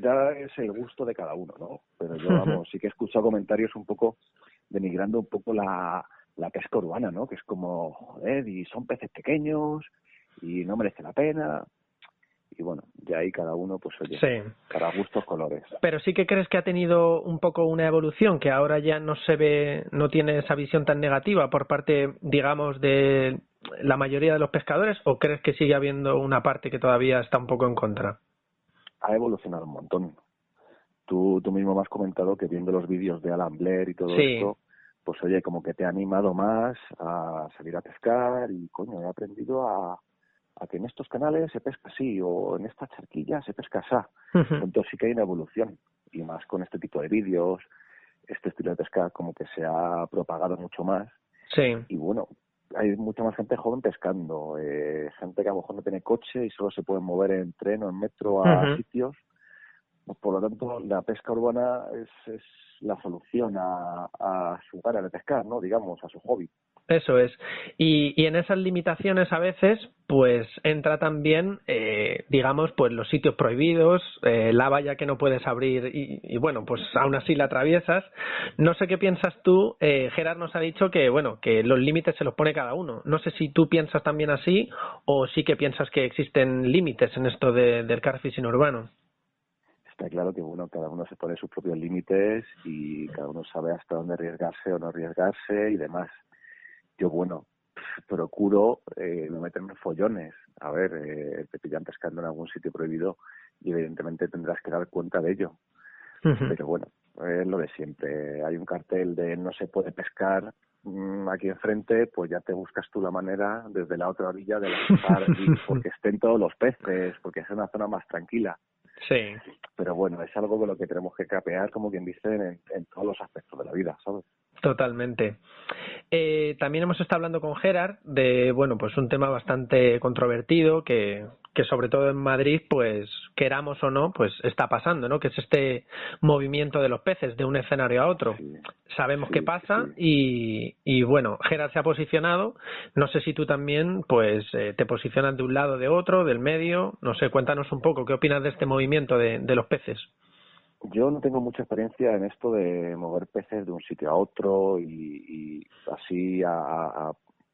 ya es el gusto de cada uno, ¿no? Pero yo, vamos, sí que he escuchado comentarios un poco denigrando un poco la, la pesca urbana, ¿no? Que es como, joder, y son peces pequeños y no merece la pena. Y bueno, ya ahí cada uno, pues oye, Sí. para gustos colores. Pero sí que crees que ha tenido un poco una evolución, que ahora ya no se ve, no tiene esa visión tan negativa por parte, digamos, de la mayoría de los pescadores, o crees que sigue habiendo una parte que todavía está un poco en contra? Ha evolucionado un montón. Tú, tú mismo me has comentado que viendo los vídeos de Alan Blair y todo Sí. esto, pues oye, como que te ha animado más a salir a pescar y coño, he aprendido a, a que en estos canales se pesca así o en esta charquilla se pesca así. Entonces sí que hay una evolución y más con este tipo de vídeos, este estilo de pesca como que se ha propagado mucho más Sí, y bueno, hay mucha más gente joven pescando, eh, gente que a lo mejor no tiene coche y solo se puede mover en tren o en metro a sitios. Por lo tanto, la pesca urbana es, es la solución a, su gana de pescar, ¿no? Digamos, a su hobby. eso es. Y, en esas limitaciones a veces, pues entra también, eh, digamos, pues los sitios prohibidos, eh, la valla que no puedes abrir y, y, bueno, pues aún así la atraviesas. No sé qué piensas tú. Eh, Gerard nos ha dicho que, bueno, que los límites se los pone cada uno. No sé si tú piensas también así o sí que piensas que existen límites en esto de, del car fishing urbano. Está claro que bueno, cada uno se pone sus propios límites y cada uno sabe hasta dónde arriesgarse o no arriesgarse y demás. Yo, bueno, procuro eh, no meterme en follones. A ver, eh, te pillan pescando en algún sitio prohibido y evidentemente tendrás que dar cuenta de ello. Pero bueno, es lo de siempre. Hay un cartel de no se puede pescar mm, aquí enfrente, pues ya te buscas tú la manera desde la otra orilla de lanzar y porque estén todos los peces, porque es una zona más tranquila. Sí. Pero bueno, es algo con lo que tenemos que capear, como quien dice, en, en todos los aspectos de la vida, ¿sabes? Totalmente. Eh, también hemos estado hablando con Gerard de, bueno, pues un tema bastante controvertido que, que sobre todo en Madrid, pues queramos o no, pues está pasando, ¿no? Que es este movimiento de los peces de un escenario a otro. Sabemos qué pasa y, y bueno, Gerard se ha posicionado. No sé si tú también, pues eh, te posicionas de un lado, de otro, del medio. No sé, cuéntanos un poco qué opinas de este movimiento de, de los peces. Yo no tengo mucha experiencia en esto de mover peces de un sitio a otro y, y así a, a,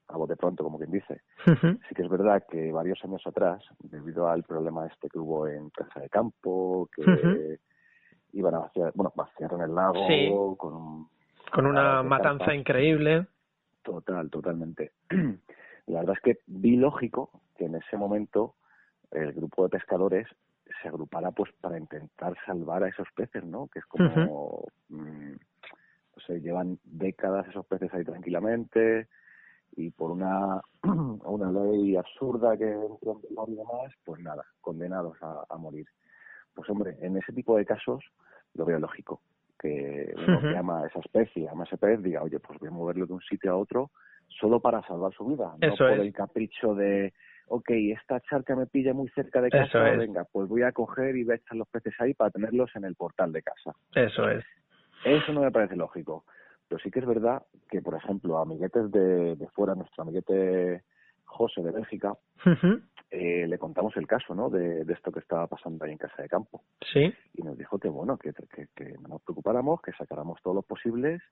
a bote pronto, como quien dice. Sí que es verdad que varios años atrás, debido al problema este que hubo en Casa de Campo, que iban a vaciar, bueno, vaciaron el lago Sí. con, Con una matanza carpas. increíble. Total, totalmente. La verdad es que vi lógico que en ese momento el grupo de pescadores se agrupara pues para intentar salvar a esos peces, ¿no? Que es como, mm, no sé, llevan décadas esos peces ahí tranquilamente y por una, una ley absurda que entró en vigor y demás, pues nada, condenados a, a morir. Pues hombre, en ese tipo de casos lo veo lógico, que uno que ama a esa especie, ama a ese pez, diga, oye, pues voy a moverlo de un sitio a otro solo para salvar su vida, no Eso por es. el capricho de, ok, esta charca me pilla muy cerca de casa, es. venga, pues voy a coger y voy a echar los peces ahí para tenerlos en el portal de casa. Eso es. Eso no me parece lógico. Pero sí que es verdad que, por ejemplo, amiguetes de, de fuera, nuestro amiguete José de Bélgica, eh, le contamos el caso, ¿no? De, de esto que estaba pasando ahí en casa de campo. Sí. Y nos dijo que, bueno, que, que, que no nos preocupáramos, que sacáramos todos los posibles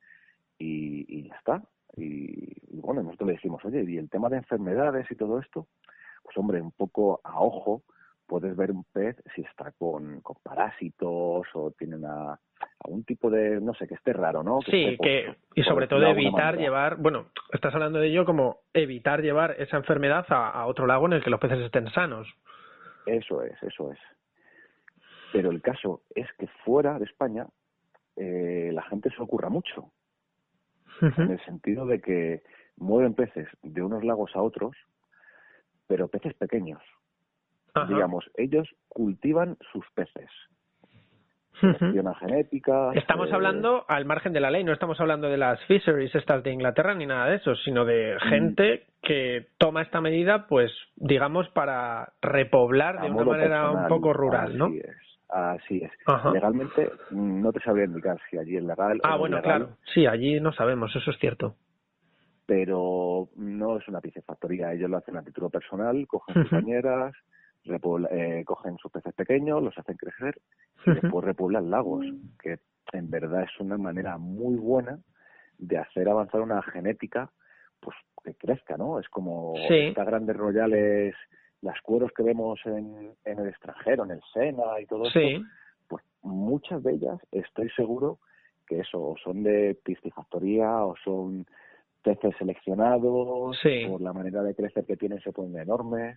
y, y ya está. Y, y bueno, nosotros le dijimos, oye, y el tema de enfermedades y todo esto, pues hombre, un poco a ojo puedes ver un pez si está con, con parásitos o tiene una algún tipo de, no sé, que esté raro, ¿no? Sí, esté que y sobre todo evitar llevar, bueno, estás hablando de ello como evitar llevar esa enfermedad a, a otro lago en el que los peces estén sanos. Eso es, eso es. Pero el caso es que fuera de España eh, la gente se ocurra mucho, en el sentido de que mueven peces de unos lagos a otros, pero peces pequeños. Ajá. Digamos, ellos cultivan sus peces, Ujú. seleccionan genéticas. Estamos eh, hablando al margen de la ley, no estamos hablando de las fisheries estas de Inglaterra ni nada de eso, sino de Mm. gente que toma esta medida, pues, digamos, para repoblar de una manera un poco rural, ¿no? Así es, así es. Ajá. Legalmente mm, no te sabría indicar si allí es legal Ah, no bueno, legal, claro. Sí, allí no sabemos, eso es cierto. Pero no es una piscifactoría. Ellos lo hacen a título personal, cogen sus bañeras, repobla- eh, cogen sus peces pequeños, los hacen crecer y después repoblan lagos, que en verdad es una manera muy buena de hacer avanzar una genética pues que crezca, ¿no? Es como Sí. estas grandes royales, las cueros que vemos en, en el extranjero, en el Sena y todo Sí, esto, pues muchas de ellas estoy seguro que eso o son de piscifactoría o son peces seleccionados Sí. por la manera de crecer que tienen se ponen enormes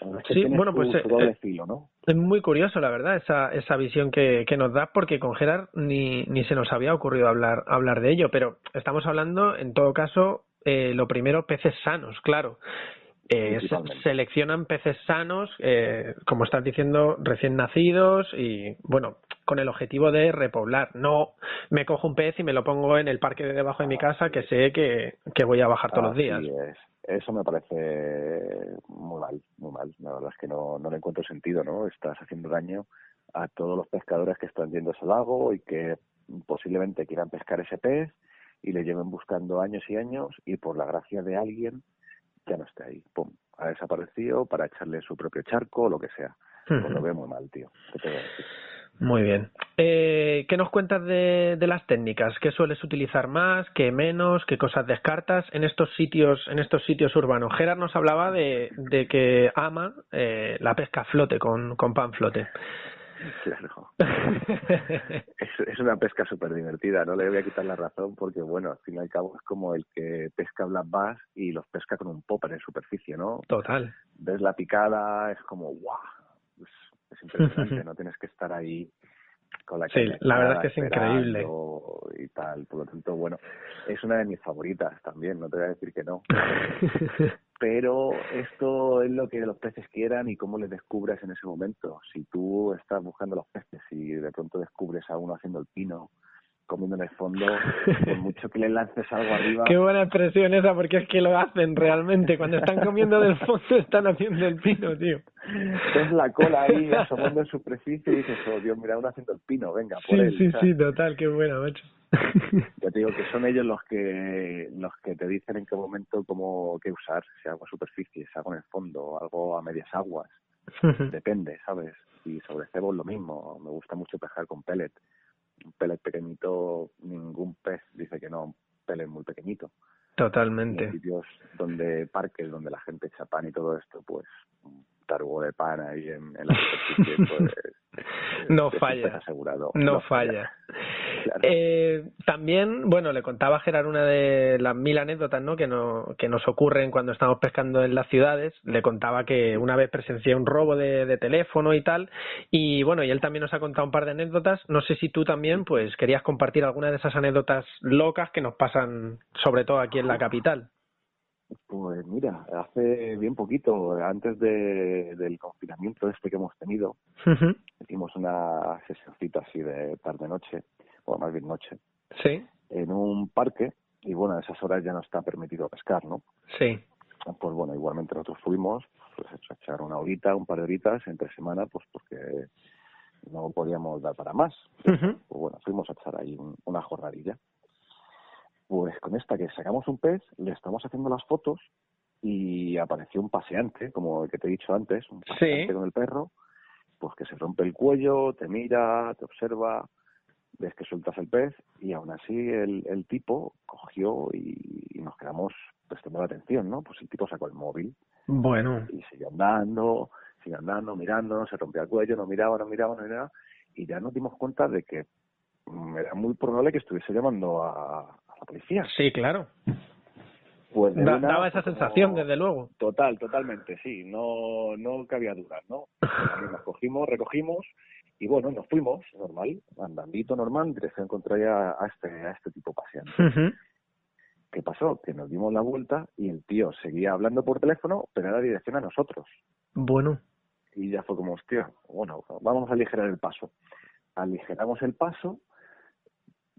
es que Sí, bueno, pues, su eh, doble eh, filo, ¿no? es muy curioso, la verdad, esa, esa visión que, que nos da, porque con Gerard ni, ni se nos había ocurrido hablar, hablar de ello, pero estamos hablando, en todo caso, eh, lo primero, peces sanos, claro. Eh, seleccionan peces sanos, eh, como estás diciendo, recién nacidos y, bueno, con el objetivo de repoblar. No me cojo un pez y me lo pongo en el parque de debajo de mi casa que sé que, que voy a bajar todos los días. Es. Eso me parece muy mal, muy mal. La verdad es que no, no le encuentro sentido, ¿no? Estás haciendo daño a todos los pescadores que están yendo a ese lago y que posiblemente quieran pescar ese pez y le lleven buscando años y años y por la gracia de alguien ya no esté ahí. Pum, ha desaparecido para echarle su propio charco o lo que sea. Pues lo veo muy mal, tío. Muy bien. Eh, ¿Qué nos cuentas de, de las técnicas? ¿Qué sueles utilizar más? ¿Qué menos? ¿Qué cosas descartas en estos sitios, en estos sitios urbanos? Gerard nos hablaba de, de que ama eh, la pesca flote con, con pan flote. Claro. Es, es una pesca súper divertida, no le voy a quitar la razón porque, bueno, al fin y al cabo es como el que pesca black bass y los pesca con un popper en superficie, ¿no? Total. Ves la picada, es como, ¡guau! Es, es impresionante, no tienes que estar ahí con la Sí, la verdad es que es increíble. Y tal, por lo tanto, bueno, es una de mis favoritas también, no te voy a decir que no. Pero esto es lo que los peces quieran y cómo les descubres en ese momento. Si tú estás buscando los peces y de pronto descubres a uno haciendo el pino, comiendo en el fondo, por mucho que le lances algo arriba. Qué buena expresión esa, porque es que lo hacen realmente. Cuando están comiendo del fondo, están haciendo el pino, tío. Ves la cola ahí asomando en superficie y dices, oh Dios, mira, uno haciendo el pino, venga, por sí, él. Sí, sí, total, qué buena, macho. Ya te digo que son ellos los que los que te dicen en qué momento cómo qué usar, si hago superficie, si hago en el fondo, algo a medias aguas. Depende, ¿sabes? Y sobre cebos lo mismo. Me gusta mucho pescar con pellet un pellet pequeñito, ningún pez dice que no, un pellet muy pequeñito. Totalmente. En sitios donde, parques donde la gente echa pan y todo esto, pues un tarugo de pan ahí en, la superficie, pues no falla. Asegurado. No, falla. Eh, también, bueno, le contaba a Gerard una de las mil anécdotas ¿no? que, no, que nos ocurren cuando estamos pescando en las ciudades. Le contaba que una vez presencié un robo de, de, teléfono y tal. Y bueno, y él también nos ha contado un par de anécdotas. No sé si tú también pues querías compartir alguna de esas anécdotas locas que nos pasan, sobre todo aquí en la capital. Pues mira, hace bien poquito, antes de, del confinamiento este que hemos tenido, hicimos una sesioncita así de tarde-noche, o más bien noche, sí. en un parque, y bueno, a esas horas ya no está permitido pescar, ¿no? Sí. Pues bueno, igualmente nosotros fuimos, pues a echar una horita, un par de horitas entre semana, pues porque no podíamos dar para más. Pues bueno, fuimos a echar ahí una jornadilla. Pues con esta que sacamos un pez, le estamos haciendo las fotos y apareció un paseante, como el que te he dicho antes, un paseante con el perro, pues que se rompe el cuello, te mira, te observa, ves que sueltas el pez y aún así el, el tipo cogió y, nos quedamos prestando la atención, ¿no? Pues el tipo sacó el móvil. Bueno. Y siguió andando, siguió andando, mirando, se rompía el cuello, no miraba, no miraba, no miraba, y ya nos dimos cuenta de que mm, era muy probable que estuviese llamando a, la policía. Sí, claro. Pues daba esa sensación, desde luego. Total, totalmente, sí. No, no cabía dudas, ¿no? Nos cogimos, recogimos y bueno, nos fuimos, normal, andandito normal, en dirección contraria a este, a este tipo paseante. ¿Qué pasó? Que nos dimos la vuelta y el tío seguía hablando por teléfono, pero era dirección a nosotros. Bueno. Y ya fue como, hostia, bueno, vamos a aligerar el paso. Aligeramos el paso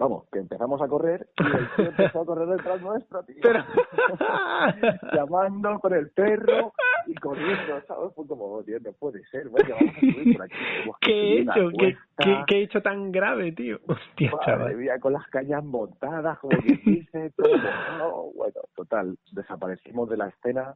Vamos, que empezamos a correr y el tío empezó a correr detrás nuestro, tío. Pero... Llamando con el perro y corriendo, ¿sabes? Fue como, tío, no puede ser, vaya, vamos a subir por aquí. ¿Qué he hecho? ¿Qué, ¿Qué, he hecho tan grave, tío? Hostia, Madre chaval. Mía, con las calles montadas, como que dice, todo. No, bueno, total, desaparecimos de la escena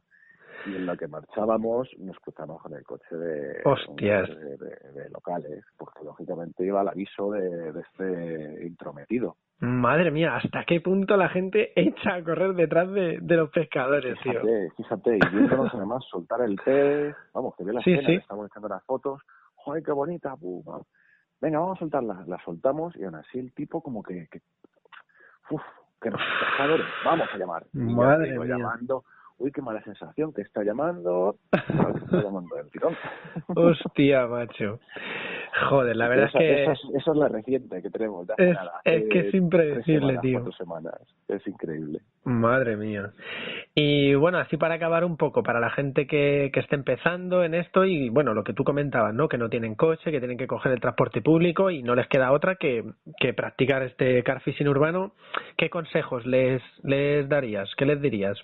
y en lo que marchábamos nos cruzamos con el coche de, Hostias. de, de, locales, porque lógicamente iba al aviso de, de este intrometido. Madre mía, ¿hasta qué punto la gente echa a correr detrás de, de los pescadores, fíjate, tío? Fíjate, y viéndonos además soltar el pez, vamos, que ve la sí, escena, sí. estamos echando las fotos, ¡joder, qué bonita! Venga, vamos a soltarla. La soltamos y aún así el tipo como que, que uf, que nos pescadores, vamos a llamar. Y Madre mía. llamando, uy, qué mala sensación, que está llamando, está llamando el tirón. Hostia, macho. Joder, la verdad esa, es que... Esa es, esa es la reciente que tenemos Es, nada. es que es impredecible, semanas, tío. semanas. Es increíble. Madre mía. Y bueno, así para acabar un poco, para la gente que, que esté empezando en esto y bueno, lo que tú comentabas, ¿no? Que no tienen coche, que tienen que coger el transporte público y no les queda otra que, que practicar este car fishing urbano. ¿Qué consejos les, les darías? ¿Qué les dirías?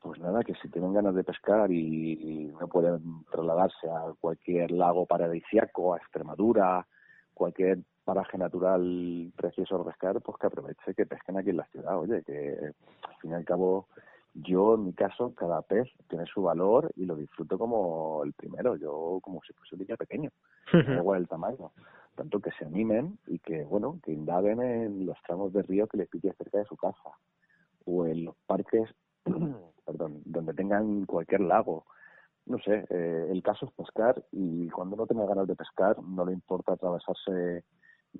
Pues nada, que si tienen ganas de pescar y, y no pueden trasladarse a cualquier lago paradisiaco, a Extremadura, cualquier paraje natural precioso de pescar, pues que aproveche que pesquen aquí en la ciudad. Oye, que al fin y al cabo, yo en mi caso, cada pez tiene su valor y lo disfruto como el primero, yo como si fuese un niño pequeño, da igual el tamaño. Tanto que se animen y que, bueno, que indaguen en los tramos de río que les pille cerca de su casa o en los parques perdón, donde tengan cualquier lago. No sé, eh, el caso es pescar y cuando no tenga ganas de pescar no le importa atravesarse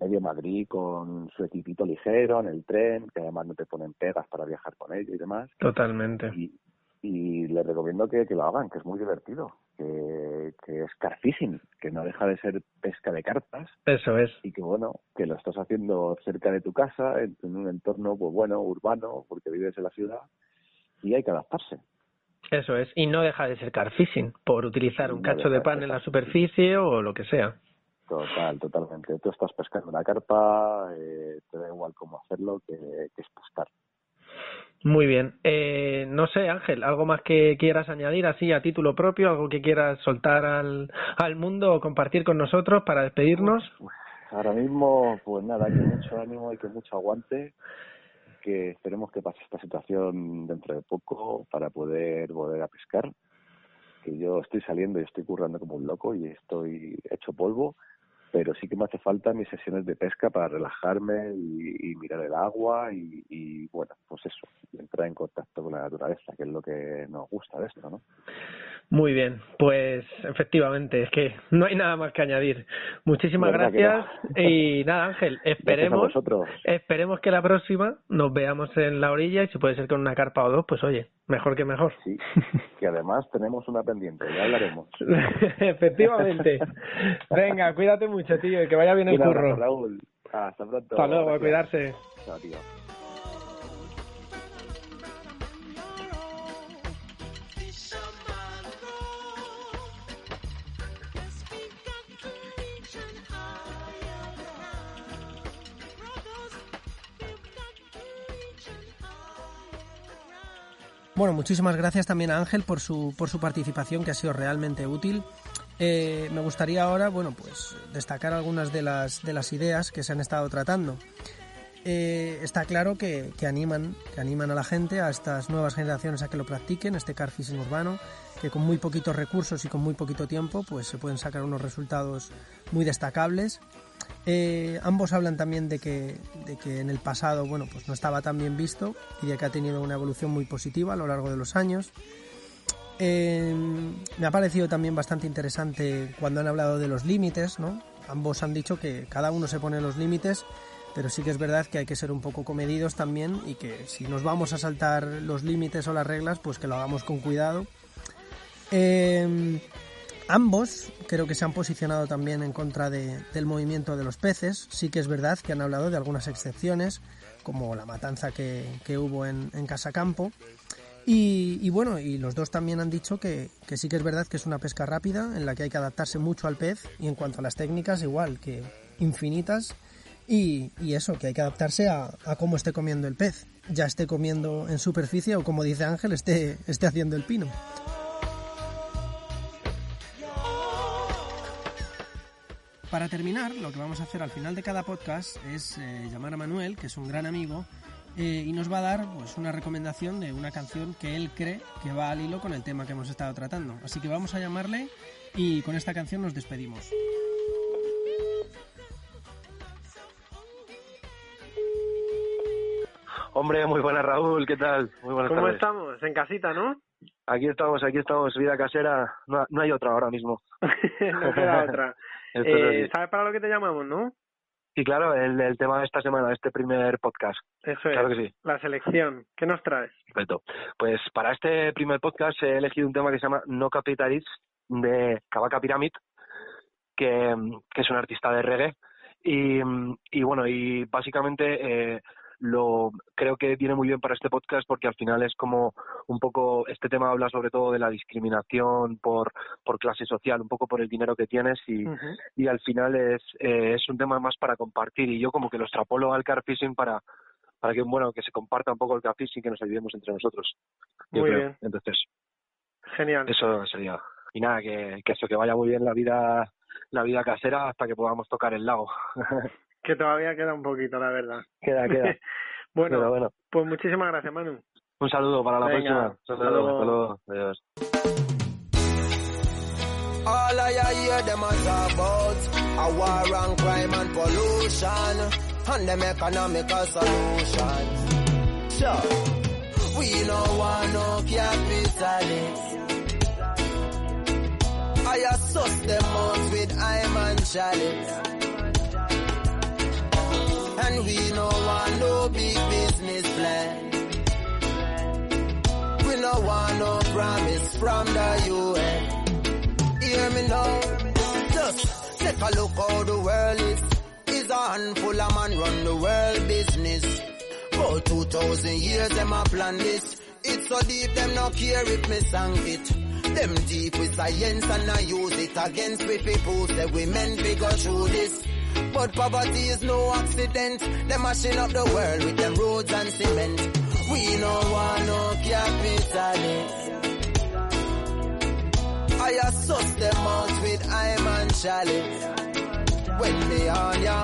medio Madrid con su equipito ligero en el tren, que además no te ponen pegas para viajar con ello y demás. Totalmente. Y, y les recomiendo que, que lo hagan, que es muy divertido, que, que es carfishing, que no deja de ser pesca de cartas. Eso es. Y que bueno, que lo estás haciendo cerca de tu casa, en, un entorno, pues bueno, urbano, porque vives en la ciudad, y hay que adaptarse. Eso es, y no deja de ser carfishing, por utilizar un cacho de pan en la superficie o lo que sea. Total, totalmente. Tú estás pescando una carpa, eh, te da igual cómo hacerlo que, que es pescar. Muy bien. Eh, no sé, Ángel, ¿algo más que quieras añadir así a título propio? ¿Algo que quieras soltar al, al mundo o compartir con nosotros para despedirnos? Ahora mismo, pues nada, hay que mucho ánimo, hay que mucho aguante, que esperemos que pase esta situación dentro de poco para poder volver a pescar. Que yo estoy saliendo y estoy currando como un loco y estoy hecho polvo pero sí que me hace falta mis sesiones de pesca para relajarme y, mirar el agua y, bueno, pues eso, entrar en contacto con la naturaleza, que es lo que nos gusta de esto, ¿no? Muy bien, pues efectivamente, es que no hay nada más que añadir. Muchísimas gracias y nada, Ángel, esperemos, esperemos que la próxima nos veamos en la orilla y si puede ser con una carpa o dos, pues oye, mejor que mejor. Sí, que además tenemos una pendiente, ya hablaremos. efectivamente. Venga, cuídate mucho, tío, y que vaya bien el curro. Raúl. Hasta pronto. Hasta luego, a cuidarse. Chao, tío. Bueno, muchísimas gracias también a Ángel por su, por su participación, que ha sido realmente útil. Eh, me gustaría ahora, bueno, pues destacar algunas de las, de las ideas que se han estado tratando. Eh, está claro que, que, animan, que animan a la gente, a estas nuevas generaciones a que lo practiquen, este car fishing urbano, que con muy poquitos recursos y con muy poquito tiempo, pues se pueden sacar unos resultados muy destacables. Eh, ambos hablan también de que, de que en el pasado bueno, pues no estaba tan bien visto y de que ha tenido una evolución muy positiva a lo largo de los años. Eh, me ha parecido también bastante interesante cuando han hablado de los límites, ¿no? Ambos han dicho que cada uno se pone los límites, pero sí que es verdad que hay que ser un poco comedidos también y que si nos vamos a saltar los límites o las reglas, pues que lo hagamos con cuidado. Eh, Ambos creo que se han posicionado también en contra del movimiento de los peces. Sí que es verdad que han hablado de algunas excepciones, como la matanza que, hubo en, en Casacampo. Y, y, bueno, y los dos también han dicho que, sí que es verdad que es una pesca rápida, en la que hay que adaptarse mucho al pez, y en cuanto a las técnicas, igual que infinitas. Y, eso, que hay que adaptarse a, a, cómo esté comiendo el pez, ya esté comiendo en superficie o como dice Ángel, esté, esté haciendo el pino. Para terminar, lo que vamos a hacer al final de cada podcast es eh, llamar a Manuel, que es un gran amigo, eh, y nos va a dar pues, una recomendación de una canción que él cree que va al hilo con el tema que hemos estado tratando. Así que vamos a llamarle y con esta canción nos despedimos. Hombre, muy buena Raúl, ¿qué tal? Muy buenas ¿Cómo estamos? En casita, ¿no? Aquí estamos, aquí estamos, vida casera, no, no hay otra ahora mismo. no queda otra. Eh, ¿Sabes para lo que te llamamos, no? Sí, claro, el, el tema de esta semana, este primer podcast. Eso claro es, que sí. la selección. ¿Qué nos traes? Perfecto. Pues para este primer podcast he elegido un tema que se llama No Capitalist de Kabaka Pyramid, que, que es un artista de reggae. Y, y bueno, y básicamente eh, lo creo que viene muy bien para este podcast porque al final es como un poco este tema habla sobre todo de la discriminación por por clase social un poco por el dinero que tienes y, y al final es eh, es un tema más para compartir. Y yo como que lo extrapolo al car fishing para para que bueno que se comparta un poco el car fishing que nos ayudemos entre nosotros muy bien. Entonces genial. eso sería. Y nada que, que eso que vaya muy bien la vida la vida casera hasta que podamos tocar el lago Que todavía queda un poquito, la verdad. Queda, queda. bueno, bueno, pues muchísimas gracias, Manu. Un saludo para la Venga, próxima. Saludos, saludos. Adiós. All I hear them a talk about a war and crime and pollution and them economical solution. Sure, we no want no capitalist. I assess them out with I'm and chalice. And we no want no big business plan. We no want no promise from the UN. Hear me now. Just take a look how the world is. Is a handful of man run the world business. For 2000 years them a plan this. It's so deep them no care if me sang it. Them deep with science and I use it against we people say we we go through this. But poverty is no accident. Them mashing up the world with them roads and cement. We no want no capitalist. I assess them out with I'm and chalice. When they on ya,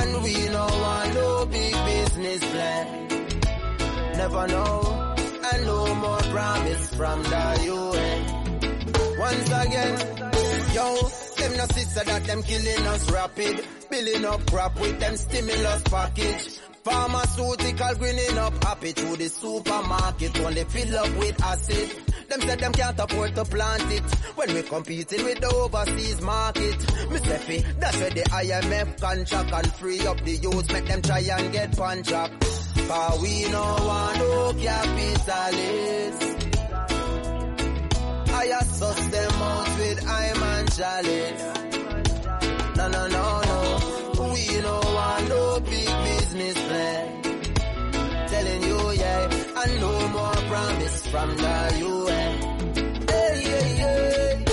and we no want no big business plan. Never know, and no more promise from the UN. Once again, yo, them no sister that them killing us rapid. Billing up crap with them stimulus package. Pharmaceutical greening up happy through the supermarket when they fill up with acid. Them said them can't afford to plant it when we competing with the overseas market. Me say that's where the IMF contract and free up the youth, make them try and get punch up. Cause we no want no capitalist. I assess them out with I'm and chalice. No, no, no, no. We no want no big business plan. Telling you, yeah, and no more promise from the UN. Hey, hey, hey.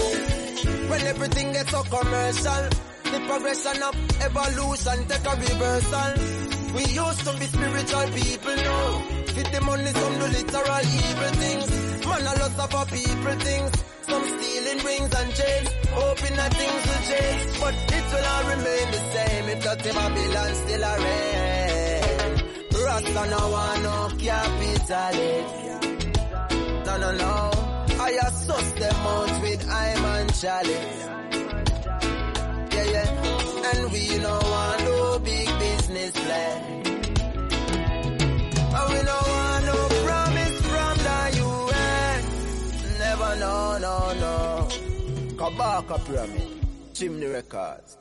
When everything gets so commercial, the progression of evolution take a reversal. We used to be spiritual people now. Fit the money, some do literal evil things. Man, a lot of people things. Some stealing rings and chains, hoping that things will change. But it will all remain the same if dirty Babylon still a reign. Rasta no want no capitalist. No, no, no. I assess them out with I'm and chalice. Yeah, yeah. And we no want no big business plan. No, no. Kabaka Pyramid. Chimney Records.